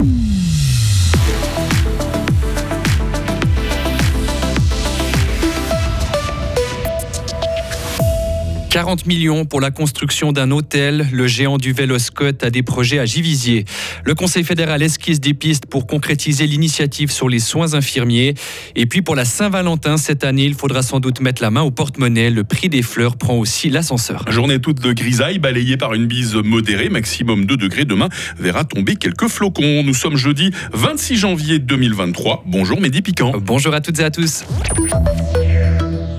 Mm. 40 millions pour la construction d'un hôtel. Le géant du vélo Scott a des projets à Givisier. Le Conseil fédéral esquisse des pistes pour concrétiser l'initiative sur les soins infirmiers. Et puis pour la Saint-Valentin, cette année, il faudra sans doute mettre la main au porte-monnaie. Le prix des fleurs prend aussi l'ascenseur. Journée toute de grisaille, balayée par une bise modérée, maximum 2 degrés. Demain verra tomber quelques flocons. Nous sommes jeudi 26 janvier 2023. Bonjour Mehdi Piquant. Bonjour à toutes et à tous.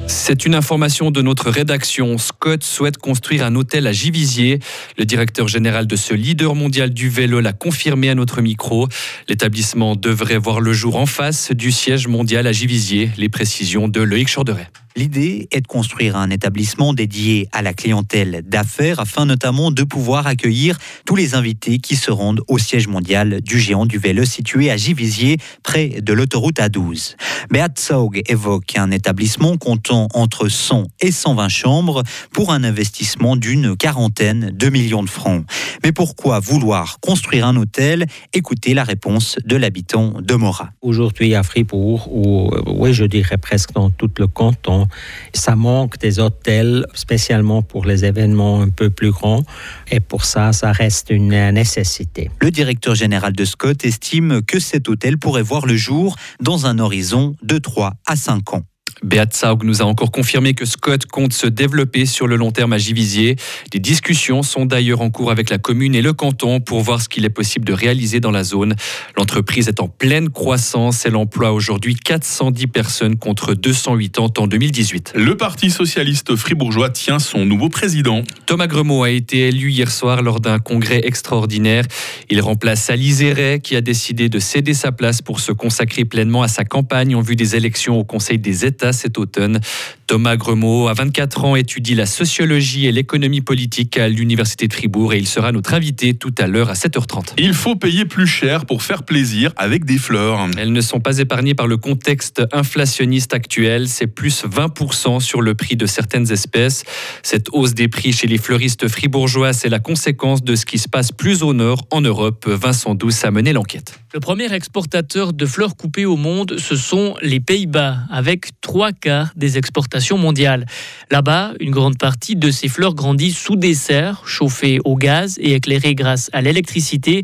C'est une information de notre rédaction. Scott souhaite construire un hôtel à Givisier. Le directeur général de ce leader mondial du vélo l'a confirmé à notre micro. L'établissement devrait voir le jour en face du siège mondial à Givisier. Les précisions de Loïc Chorderet. L'idée est de construire un établissement dédié à la clientèle d'affaires afin notamment de pouvoir accueillir tous les invités qui se rendent au siège mondial du géant du vélo situé à Givisier, près de l'autoroute A12. Beat Saug évoque un établissement comptant entre 100 et 120 chambres pour un investissement d'une quarantaine de millions de francs. Mais pourquoi vouloir construire un hôtel? Écoutez la réponse de l'habitant de Mora. Aujourd'hui à Fribourg, ou oui, je dirais presque dans tout le canton, ça manque des hôtels, spécialement pour les événements un peu plus grands. Et pour ça, ça reste une nécessité. Le directeur général de Scott estime que cet hôtel pourrait voir le jour dans un horizon de 3 à 5 ans. Beat Saug nous a encore confirmé que Scott compte se développer sur le long terme à Givisier. Des discussions sont d'ailleurs en cours avec la commune et le canton pour voir ce qu'il est possible de réaliser dans la zone. L'entreprise est en pleine croissance. Elle emploie aujourd'hui 410 personnes contre 208 en 2018. Le Parti socialiste fribourgeois tient son nouveau président. Thomas Gremaud a été élu hier soir lors d'un congrès extraordinaire. Il remplace Alice Ray qui a décidé de céder sa place pour se consacrer pleinement à sa campagne en vue des élections au Conseil des États cet automne. Thomas Gremaud, à 24 ans, étudie la sociologie et l'économie politique à l'Université de Fribourg et il sera notre invité tout à l'heure à 7h30. Il faut payer plus cher pour faire plaisir avec des fleurs. Elles ne sont pas épargnées par le contexte inflationniste actuel. C'est plus 20% sur le prix de certaines espèces. Cette hausse des prix chez les fleuristes fribourgeois, c'est la conséquence de ce qui se passe plus au nord en Europe. Vincent Douce a mené l'enquête. Le premier exportateur de fleurs coupées au monde, ce sont les Pays-Bas, avec trois quarts des exportations mondiales. Là-bas, une grande partie de ces fleurs grandit sous des serres, chauffées au gaz et éclairées grâce à l'électricité.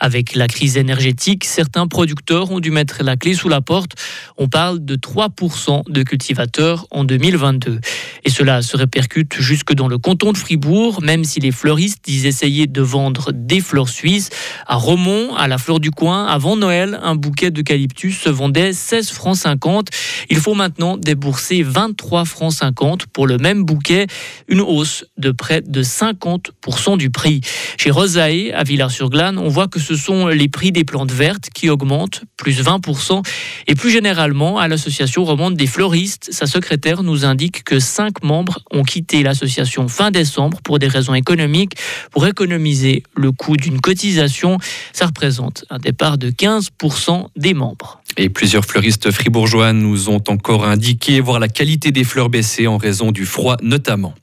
Avec la crise énergétique, certains producteurs ont dû mettre la clé sous la porte. On parle de 3% de cultivateurs en 2022. Et cela se répercute jusque dans le canton de Fribourg, même si les fleuristes disent essayer de vendre des fleurs suisses. À Romont, à la fleur du coin, avant Noël, un bouquet d'eucalyptus se vendait 16 francs 50. Il faut maintenant débourser 23 francs 50 pour le même bouquet, une hausse de près de 50% du prix. Chez Rosae, à Villars-sur-Glane, on voit que ce sont les prix des plantes vertes qui augmentent, plus 20%. Et plus généralement, à l'association romande des fleuristes, sa secrétaire nous indique que 5 membres ont quitté l'association fin décembre pour des raisons économiques, pour économiser le coût d'une cotisation. Ça représente un départ de 15% des membres. Et plusieurs fleuristes fribourgeois nous ont encore indiqué voir la qualité des fleurs baisser en raison du froid notamment.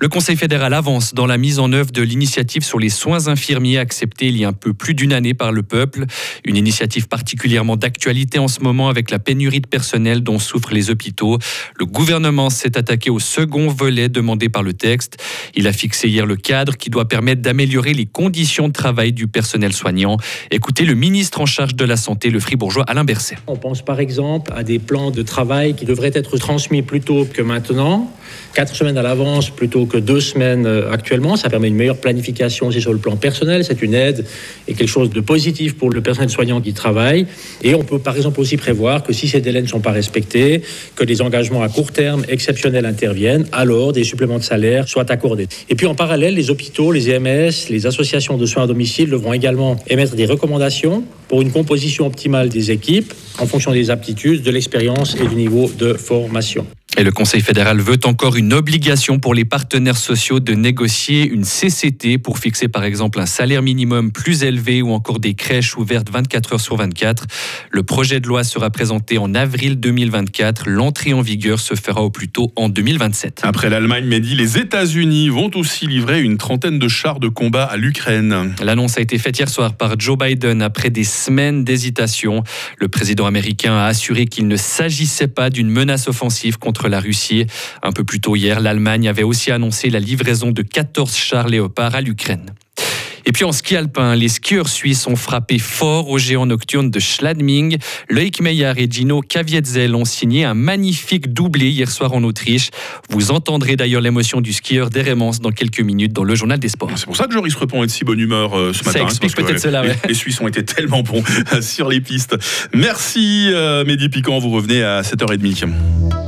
Le Conseil fédéral avance dans la mise en œuvre de l'initiative sur les soins infirmiers acceptée il y a un peu plus d'une année par le peuple. Une initiative particulièrement d'actualité en ce moment avec la pénurie de personnel dont souffrent les hôpitaux. Le gouvernement s'est attaqué au second volet demandé par le texte. Il a fixé hier le cadre qui doit permettre d'améliorer les conditions de travail du personnel soignant. Écoutez le ministre en charge de la Santé, le fribourgeois Alain Berset. On pense par exemple à des plans de travail qui devraient être transmis plus tôt que maintenant, quatre semaines à l'avance plutôt que deux semaines euh, actuellement. Ça permet une meilleure planification aussi sur le plan personnel. C'est une aide et quelque chose de positif pour le personnel soignant qui travaille. Et on peut par exemple aussi prévoir que si ces délais ne sont pas respectés, que des engagements à court terme exceptionnels interviennent, alors des suppléments de salaire soient accordés. Et puis en parallèle, les hôpitaux, les EMS, les associations de soins à domicile devront également émettre des recommandations pour une composition optimale des équipes en fonction des aptitudes, de l'expérience et du niveau de formation. Et le Conseil fédéral veut encore une obligation pour les partenaires sociaux de négocier une CCT pour fixer par exemple un salaire minimum plus élevé ou encore des crèches ouvertes 24 heures sur 24. Le projet de loi sera présenté en avril 2024. L'entrée en vigueur se fera au plus tôt en 2027. Après l'Allemagne, Mehdi, les États-Unis vont aussi livrer une trentaine de chars de combat à l'Ukraine. L'annonce a été faite hier soir par Joe Biden après des semaines d'hésitation. Le président américain a assuré qu'il ne s'agissait pas d'une menace offensive contre la Russie. Un peu plus tôt hier, l'Allemagne avait aussi annoncé la livraison de 14 chars léopards à l'Ukraine. Et puis en ski alpin, les skieurs suisses ont frappé fort au géant nocturne de Schladming. Loïc Meyer et Gino Kavietzel ont signé un magnifique doublé hier soir en Autriche. Vous entendrez d'ailleurs l'émotion du skieur d'Eremans dans quelques minutes dans le journal des sports. C'est pour ça que Joris Repon est de si bonne humeur euh, ce matin. Ça explique peut-être cela. Les, les, Suisses ont été tellement bons sur les pistes. Merci euh, Mehdi Piquant, vous revenez à 7h30.